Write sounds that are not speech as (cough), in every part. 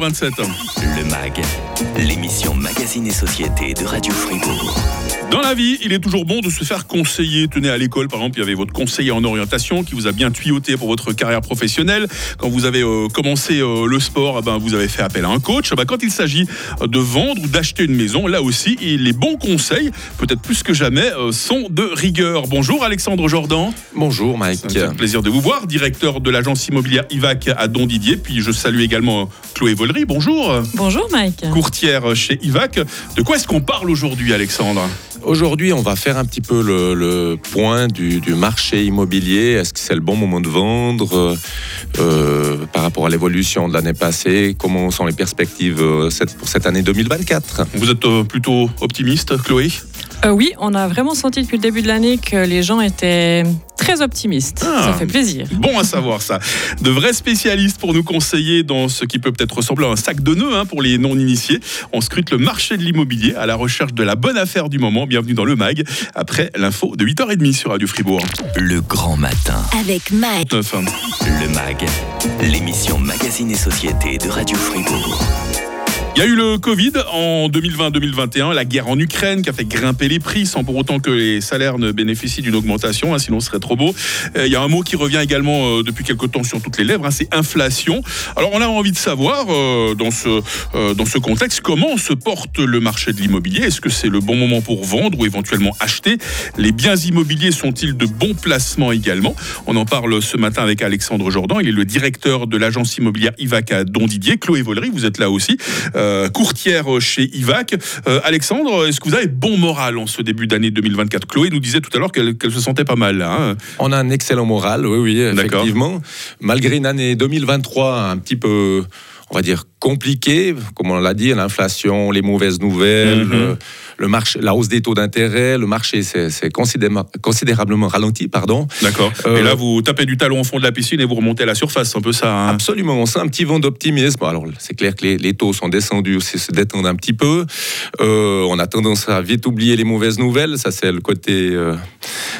27. Le MAG, l'émission Magazine et Société de Radio Fribourg. Dans la vie, il est toujours bon de se faire conseiller. Tenez à l'école, par exemple, il y avait votre conseiller en orientation qui vous a bien tuyauté pour votre carrière professionnelle. Quand vous avez euh, commencé euh, le sport, eh ben, vous avez fait appel à un coach. Eh ben, quand il s'agit de vendre ou d'acheter une maison, là aussi, les bons conseils, peut-être plus que jamais, euh, sont de rigueur. Bonjour Alexandre Jordan. Bonjour Mike. C'est un plaisir de vous voir, directeur de l'agence immobilière IVAC à Don Didier. Puis je salue également Chloé Vollery. Bonjour. Bonjour Mike. Courtière chez IVAC. De quoi est-ce qu'on parle aujourd'hui Alexandre? Aujourd'hui, on va faire un petit peu le, point du, marché immobilier. Est-ce que c'est le bon moment de vendre euh, par rapport à l'évolution de l'année passée? Comment sont les perspectives euh, pour cette année 2024 Vous êtes euh, plutôt optimiste, Chloé? Oui, on a vraiment senti depuis le début de l'année que les gens étaient très optimiste. ça ah. fait plaisir. Bon à savoir ça. De vrais spécialistes pour nous conseiller dans ce qui peut peut-être ressembler à un sac de nœuds hein, pour les non-initiés. On scrute le marché de l'immobilier à la recherche de la bonne affaire du moment. Bienvenue dans le MAG, après l'info de 8h30 sur Radio Fribourg. Le grand matin. Avec MAG. Le MAG, l'émission Magazine et Société de Radio Fribourg. Il y a eu le Covid en 2020-2021, la guerre en Ukraine qui a fait grimper les prix sans pour autant que les salaires ne bénéficient d'une augmentation, hein, sinon ce serait trop beau. Euh, il y a un mot qui revient également euh, depuis quelques temps sur toutes les lèvres, hein, c'est inflation. Alors on a envie de savoir euh, dans, ce, dans ce contexte comment se porte le marché de l'immobilier? Est-ce que c'est le bon moment pour vendre ou éventuellement acheter? Les biens immobiliers sont-ils de bons placements également? On en parle ce matin avec Alexandre Jordan, il est le directeur de l'agence immobilière IVAC à Don Didier. Chloé Vollery, vous êtes là aussi. Euh, courtière chez IVAC. Euh, Alexandre, est-ce que vous avez bon moral en ce début d'année 2024 Chloé nous disait tout à l'heure qu'elle se sentait pas mal. Hein. On a un excellent moral, oui, oui, effectivement. Malgré une année 2023 un petit peu on va dire, compliqué, comme on l'a dit, l'inflation, les mauvaises nouvelles, mhm. Le, marché, la hausse des taux d'intérêt, le marché c'est considérablement ralenti, pardon. D'accord. et euh, là, vous tapez du talon au fond de la piscine et vous remontez à la surface, c'est un peu ça. Hein Absolument, on sent un petit vent d'optimisme. Alors, c'est clair que les, taux sont descendus, aussi, se détendent un petit peu. Euh, on a tendance à vite oublier les mauvaises nouvelles, ça c'est le côté, euh,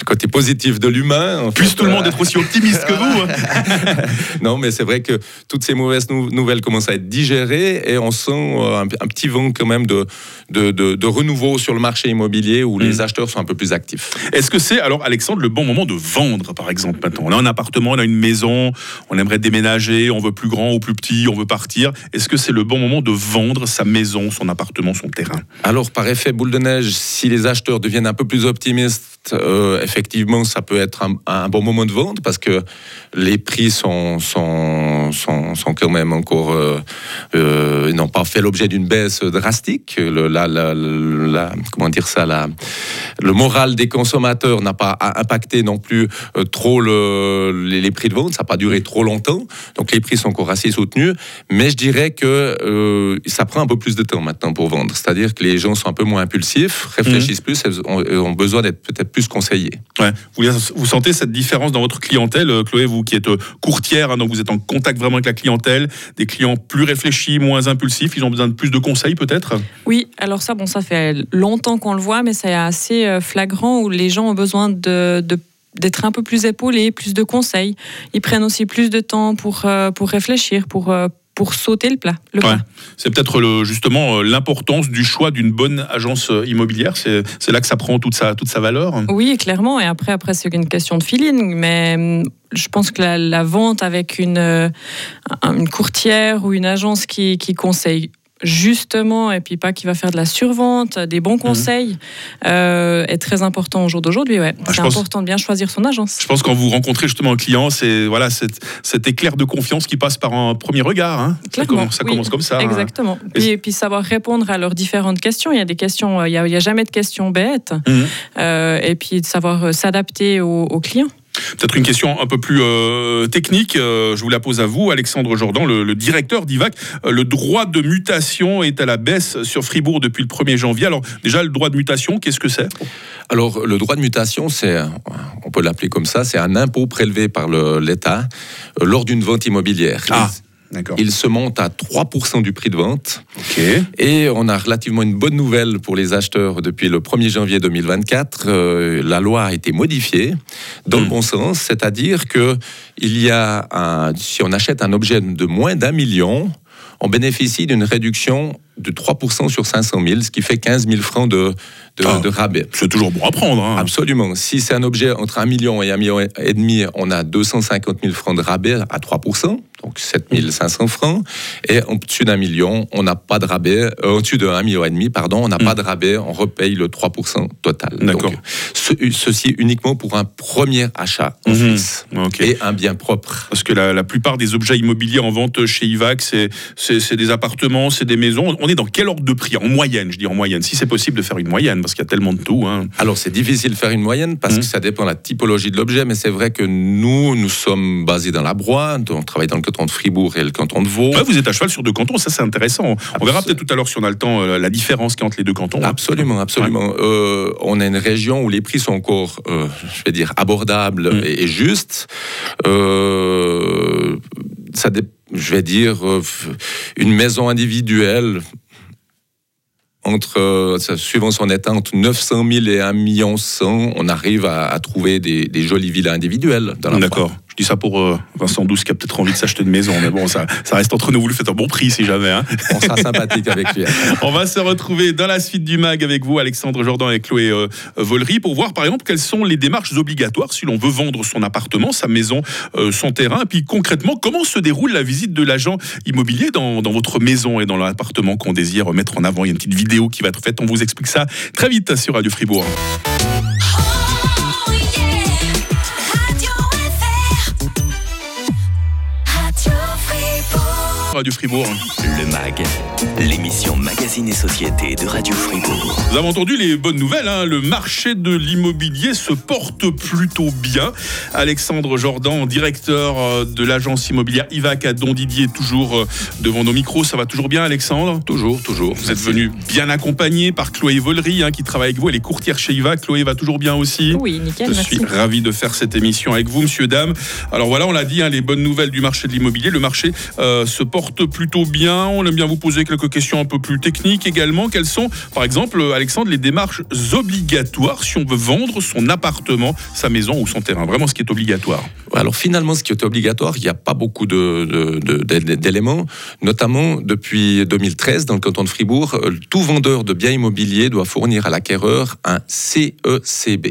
le côté positif de l'humain. Puisse tout le monde être aussi optimiste que vous. Hein. (laughs) non, mais c'est vrai que toutes ces mauvaises nouvelles commencent à être digérées et on sent un, petit vent quand même de, de, renouveau sur le marché immobilier où les mm. acheteurs sont un peu plus actifs. Est-ce que c'est alors, Alexandre, le bon moment de vendre, par exemple, maintenant? On a un appartement, on a une maison, on aimerait déménager, on veut plus grand ou plus petit, on veut partir. Est-ce que c'est le bon moment de vendre sa maison, son appartement, son terrain? Alors, par effet boule de neige, si les acheteurs deviennent un peu plus optimistes, euh, effectivement, ça peut être un, bon moment de vente parce que les prix sont, sont, sont, sont quand même encore. Euh, euh, n'ont pas fait l'objet d'une baisse drastique. Le, la, la, comment dire ça la, Le moral des consommateurs n'a pas impacté non plus euh, trop le, les, prix de vente. Ça n'a pas duré trop longtemps. Donc les prix sont encore assez soutenus. Mais je dirais que ça prend un peu plus de temps maintenant pour vendre. C'est-à-dire que les gens sont un peu moins impulsifs, réfléchissent mmh. plus, ont, ont besoin d'être peut-être plus conseillés. Ouais. Vous, vous, sentez cette différence dans votre clientèle, euh, Chloé, vous qui êtes euh, courtière, hein, donc vous êtes en contact vraiment avec la clientèle, des clients plus réfléchis, moins impulsifs, ils ont besoin de plus de conseils peut-être? Oui, alors ça, bon, ça fait longtemps qu'on le voit, mais c'est assez euh, flagrant où les gens ont besoin de, d'être un peu plus épaulés, plus de conseils. Ils prennent aussi plus de temps pour, pour réfléchir, pour, pour sauter le plat. C'est peut-être justement euh, l'importance du choix d'une bonne agence euh, immobilière. C'est là que ça prend toute sa, toute sa valeur. Oui, clairement. Et après, après c'est une question de feeling. Mais hum, je pense que la, vente avec une, euh, une courtière ou une agence qui, qui conseille justement, et puis pas qui va faire de la survente, des bons mhm. conseils, euh, est très important au jour d'aujourd'hui. Ouais. Ah, c'est important de bien choisir son agence. Je pense que quand vous rencontrez justement un client, c'est voilà, cet éclair de confiance qui passe par un premier regard. Hein. Ça, commence, ça commence, comme ça. Hein. Exactement. Et, puis savoir répondre à leurs différentes questions. Il y a des questions, euh, il n'y a, jamais de questions bêtes. Mhm. Euh, et puis de savoir s'adapter aux, aux clients. Peut-être une question un peu plus euh, technique, euh, je vous la pose à vous, Alexandre Jordan, le, directeur d'IVAC. Euh, le droit de mutation est à la baisse sur Fribourg depuis le 1er janvier. Alors déjà, le droit de mutation, qu'est-ce que c'est? Alors le droit de mutation, c'est, on peut l'appeler comme ça, c'est un impôt prélevé par l'État lors d'une vente immobilière. Ah. Il se monte à 3% du prix de vente. Et on a relativement une bonne nouvelle pour les acheteurs depuis le 1er janvier 2024. Euh, la loi a été modifiée dans le hmm. bon sens, c'est-à-dire que il y a un, si on achète un objet de moins d'un million, on bénéficie d'une réduction de 3% sur 500 000, ce qui fait 15 000 francs de, de, Ah. de rabais. C'est toujours bon à prendre. hein. Absolument. Si c'est un objet entre 1 million et 1 million et demi, on a 250 000 francs de rabais à 3%, donc 7 500 francs. Et au-dessus d'un million, on n'a pas de rabais. euh, au-dessus de 1 million et demi, pardon, on n'a pas de rabais, on repaye le 3% total. Hmm. D'accord. Ceci uniquement pour un premier achat en Mhm. Suisse. Et un bien propre. Parce que la, la plupart des objets immobiliers en vente chez IVAC, c'est- des appartements, c'est des maisons. On est dans quel ordre de prix? En moyenne, je dis en moyenne. Si c'est possible de faire une moyenne, parce qu'il y a tellement de tout. hein. Alors c'est difficile de faire une moyenne parce Mhm. que ça dépend de la typologie de l'objet, mais c'est vrai que nous, nous sommes basés dans la Broye, on travaille dans le canton de Fribourg et le canton de Vaud. Ouais, vous êtes à cheval sur deux cantons, ça c'est intéressant. On verra peut-être tout à l'heure si on a le temps euh, la différence qu'il y a entre les deux cantons. Absolument, absolument. Euh, on a une région où les prix sont encore, euh, je vais dire, abordables Mm. et, et justes. Euh, ça je vais dire, euh, une maison individuelle entre, euh, suivant son état, entre 900 000 et 1 million 100, on arrive à, à trouver des, des jolies villas individuelles D'accord. Je dis ça pour euh, Vincent Douce qui a peut-être envie de s'acheter une maison, mais bon, ça, ça reste entre nous. Vous le faites un bon prix si jamais. hein. On sera sympathique avec lui. (laughs) On va se retrouver dans la suite du MAG avec vous, Alexandre Jordan et Chloé euh, Vollery, pour voir par exemple quelles sont les démarches obligatoires si l'on veut vendre son appartement, sa maison, euh, son terrain. Et puis concrètement, comment se déroule la visite de l'agent immobilier dans, dans votre maison et dans l'appartement qu'on désire mettre en avant? Il y a une petite vidéo qui va être faite. On vous explique ça très vite sur Radio Fribourg. Radio Fribourg. Le MAG, l'émission Magazine et Société de Radio Fribourg. Vous avez entendu les bonnes nouvelles, hein, le marché de l'immobilier se porte plutôt bien. Alexandre Jordan, directeur euh, de l'agence immobilière IVAC à Don Didier, toujours euh, devant nos micros. Ça va toujours bien, Alexandre? Toujours, toujours. Vous êtes venu bien accompagné par Chloé Vollery, hein, qui travaille avec vous. Elle est courtière chez IVAC. Chloé va toujours bien aussi? Oui, nickel, je merci. suis ravi de faire cette émission avec vous, monsieur, dame. Alors voilà, on l'a dit, hein, les bonnes nouvelles du marché de l'immobilier. Le marché euh, se porte plutôt bien. On aime bien vous poser quelques questions un peu plus techniques également. Quelles sont, par exemple, euh, Alexandre, les démarches obligatoires si on veut vendre son appartement, sa maison ou son terrain? Vraiment ce qui est obligatoire. Alors finalement, ce qui est obligatoire, il n'y a pas beaucoup d'éléments, notamment depuis 2013, dans le canton de Fribourg, euh, tout vendeur de biens immobiliers doit fournir à l'acquéreur un CECB.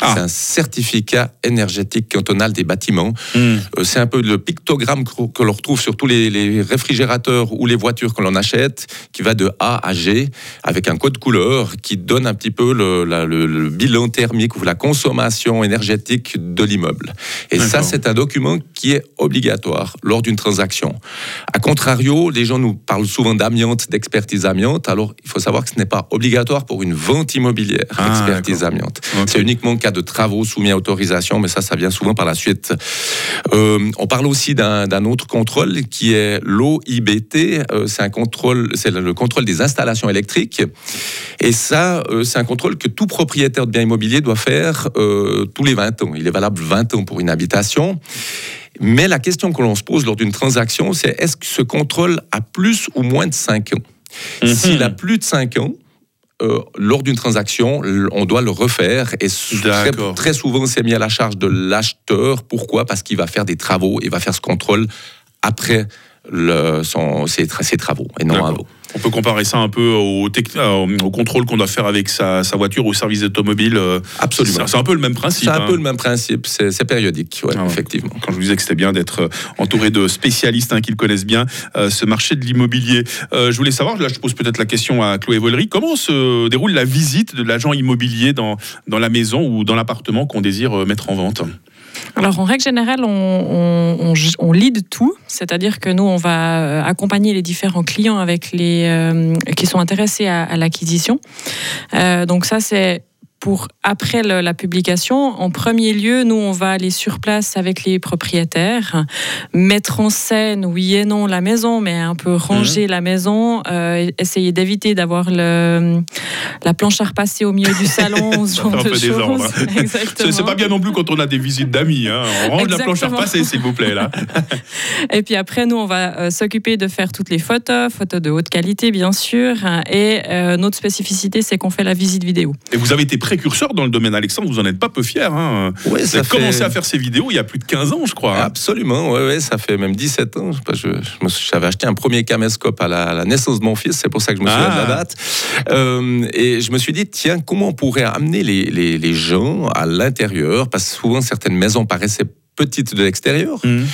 Ah. C'est un certificat énergétique cantonal des bâtiments. Euh, C'est un peu le pictogramme que que l'on retrouve sur tous les, les réfrigérateurs ou les voitures que l'on achète, qui va de A à G, avec un code couleur qui donne un petit peu le, la- le- le bilan thermique ou la consommation énergétique de l'immeuble. Et ça, c'est un document qui est obligatoire lors d'une transaction. A contrario, les gens nous parlent souvent d'amiante, d'expertise amiante. Alors, il faut savoir que ce n'est pas obligatoire pour une vente immobilière, Ah, l'expertise d'accord. amiante. C'est uniquement en cas de travaux soumis à autorisation, mais ça, ça vient souvent par la suite. Euh, on parle aussi d'un autre contrôle qui est l'OIBT. Euh, c'est un contrôle, c'est le le contrôle des installations électriques. Et ça, euh, c'est un contrôle que tout propriétaire de bien immobilier doit faire euh, tous les 20 ans. Il est valable 20 ans pour une habitation. Mais la question que l'on se pose lors d'une transaction, c'est est-ce que ce contrôle a plus ou moins de 5 ans? Mhm. S'il a plus de 5 ans, euh, lors d'une transaction, on doit le refaire et très, très souvent c'est mis à la charge de l'acheteur. Pourquoi? Parce qu'il va faire des travaux et va faire ce contrôle après le, son, ses, tra- ses travaux et non D'accord. avant. On peut comparer ça un peu au, euh, au contrôle qu'on doit faire avec sa, sa voiture ou service automobile. euh, Absolument. C'est un peu le même principe. C'est un hein. peu le même principe, c'est périodique, ouais, Ah ouais. effectivement. quand je vous disais que c'était bien d'être euh, entouré de spécialistes hein, qui le connaissent bien, euh, ce marché de l'immobilier. Euh, je voulais savoir, là je pose peut-être la question à Chloé Vollery, comment se déroule la visite de l'agent immobilier dans, dans la maison ou dans l'appartement qu'on désire mettre en vente? Alors, en règle générale, on, on, lead tout, c'est-à-dire que nous, on va euh, accompagner les différents clients avec les, euh, qui sont intéressés à, à l'acquisition. Euh, donc ça, c'est pour après le- la publication. En premier lieu, nous, on va aller sur place avec les propriétaires, mettre en scène, oui et non, la maison, mais un peu ranger Mhm. la maison, euh, essayer d'éviter d'avoir la planche à repasser au milieu du salon, (laughs) ce genre de choses. (laughs) C'est pas bien non plus quand on a des visites d'amis. Hein. On range la planche à repasser, s'il vous plaît. là. (laughs) Et puis après, nous, on va euh, s'occuper de faire toutes les photos, photos de haute qualité, bien sûr. Et euh, notre spécificité, c'est qu'on fait la visite vidéo. Et vous avez été précurseur dans le domaine. Alexandre, vous en êtes pas peu fier. Hein. Ouais, vous ça avez commencé à faire ces vidéos il y a plus de 15 ans, je crois. hein. Absolument, ouais, ouais, ça fait même 17 ans. J'avais acheté un premier caméscope à la, à la naissance de mon fils, c'est pour ça que je me souviens Ah. de la date. Euh, et je me suis dit, tiens, comment on pourrait amener les, les, les gens à l'intérieur? Parce que souvent, certaines maisons paraissaient petites de l'extérieur. Mhm.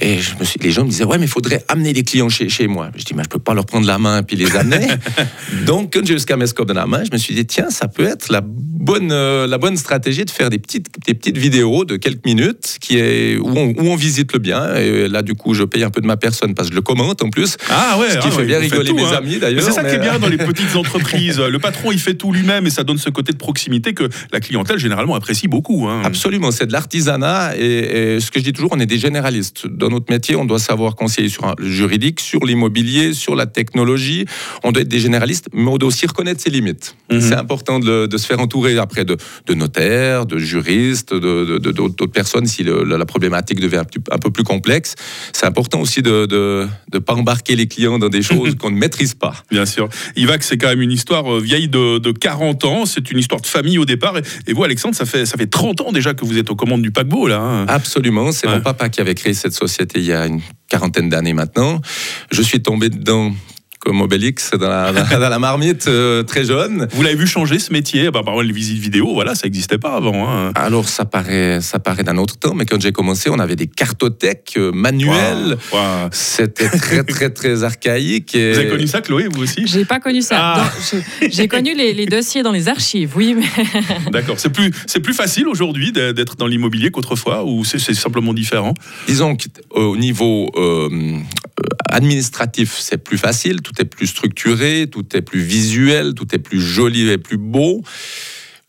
Et je me suis, les gens me disaient, ouais, mais il faudrait amener les clients chez, chez moi. Je dis, mais je peux pas leur prendre la main et puis les amener. (laughs) Donc, quand j'ai eu ce caméscope dans la main, je me suis dit, tiens, ça peut être la bonne, euh, la bonne stratégie de faire des petites, des petites vidéos de quelques minutes qui est, où, on, où on visite le bien. Et là, du coup, je paye un peu de ma personne parce que je le commente en plus. Ah ouais, Ce qui ah fait ouais, bien rigoler tout, mes hein. amis Mais d'ailleurs. C'est ça qui est mais- bien dans les (laughs) petites entreprises. Le patron, il fait tout lui-même et ça donne ce côté de proximité que la clientèle généralement apprécie beaucoup. hein. Absolument, c'est de l'artisanat et, et ce que je dis toujours, on est des généralistes. Dans notre métier, on doit savoir conseiller sur un- le juridique, sur l'immobilier, sur la technologie. On doit être des généralistes, mais on doit aussi reconnaître ses limites. Mhm. C'est important de se faire entourer après de, de notaires, de juristes, de- de- de- d'autres personnes si le- la, la problématique devient un, petit- un peu plus complexe. C'est important aussi de ne pas embarquer les clients dans des choses (laughs) qu'on ne maîtrise pas. Bien sûr. Ivac, c'est quand même une histoire euh, vieille de, de 40 ans. C'est une histoire de famille au départ. Et, et vous, Alexandre, ça fait, ça fait 30 ans déjà que vous êtes aux commandes du paquebot, là. hein. Absolument, c'est Ouais. mon papa qui avait créé cette société il y a une quarantaine d'années maintenant. Je suis tombé dedans comme Obélix dans la, (laughs) dans la marmite euh, très jeune. Vous l'avez vu changer ce métier? Bah, Par exemple, les visites vidéo, voilà, ça n'existait pas avant. hein. Alors ça paraît, ça paraît d'un autre temps, mais quand j'ai commencé, on avait des cartothèques euh, manuelles. Waouh, waouh. C'était très (laughs) très très archaïque. Et... Vous avez connu ça, Chloé, vous aussi? J'ai pas connu ça. Ah. J'ai- connu les, les dossiers dans les archives, oui, mais (laughs) D'accord. C'est plus, c'est plus facile aujourd'hui d'être dans l'immobilier qu'autrefois ou c'est c'est simplement différent? Disons qu'au niveau euh, administratif, c'est plus facile, tout est plus structuré, tout est plus visuel, tout est plus joli et plus beau.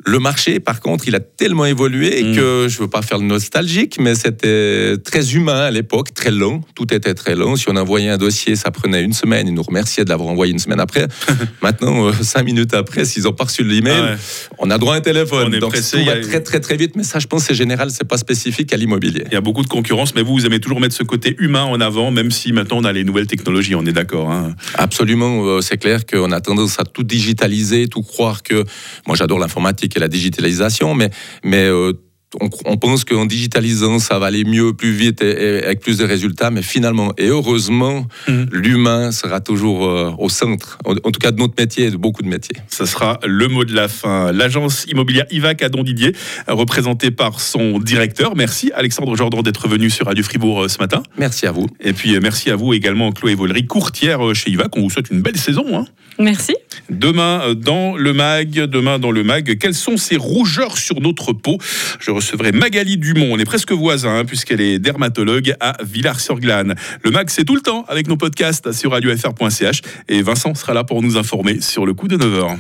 Le marché, par contre, il a tellement évolué Mm. que je veux pas faire le nostalgique, mais c'était très humain à l'époque, très long. Tout était très long. Si on envoyait un dossier, ça prenait une semaine. Ils nous remerciaient de l'avoir envoyé une semaine après. (laughs) Maintenant, euh, cinq minutes après, s'ils ont pas reçu l'email, Ah ouais. on a droit à un téléphone. On est Donc pressé, tout va a- très très très vite. Mais ça, je pense, c'est général, c'est pas spécifique à l'immobilier. Il y a beaucoup de concurrence, mais vous, vous aimez toujours mettre ce côté humain en avant, même si maintenant on a les nouvelles technologies, on est d'accord. hein. Absolument, euh, c'est clair qu'on a tendance à tout digitaliser, tout croire que. Moi, j'adore l'informatique et la digitalisation, mais, mais euh, on, on pense qu'en digitalisant, ça va aller mieux, plus vite et, et avec plus de résultats, mais finalement, et heureusement, Mhm. l'humain sera toujours euh, au centre, en, en tout cas de notre métier et de beaucoup de métiers. Ce sera le mot de la fin. L'agence immobilière Ivac à Don Didier, représentée par son directeur. Merci Alexandre Jordan d'être venu sur Radio Fribourg euh, ce matin. Merci à vous. Et puis euh, merci à vous également Chloé Vollery, courtière chez Ivac. On vous souhaite une belle saison. hein. merci. Demain dans le mag, demain dans le mag, quelles sont ces rougeurs sur notre peau? Je recevrai Magali Dumont, on est presque voisins hein, puisqu'elle est dermatologue à Villars-sur-Glane. Le mag c'est tout le temps avec nos podcasts sur radiofr.ch et Vincent sera là pour nous informer sur le coup de 9h.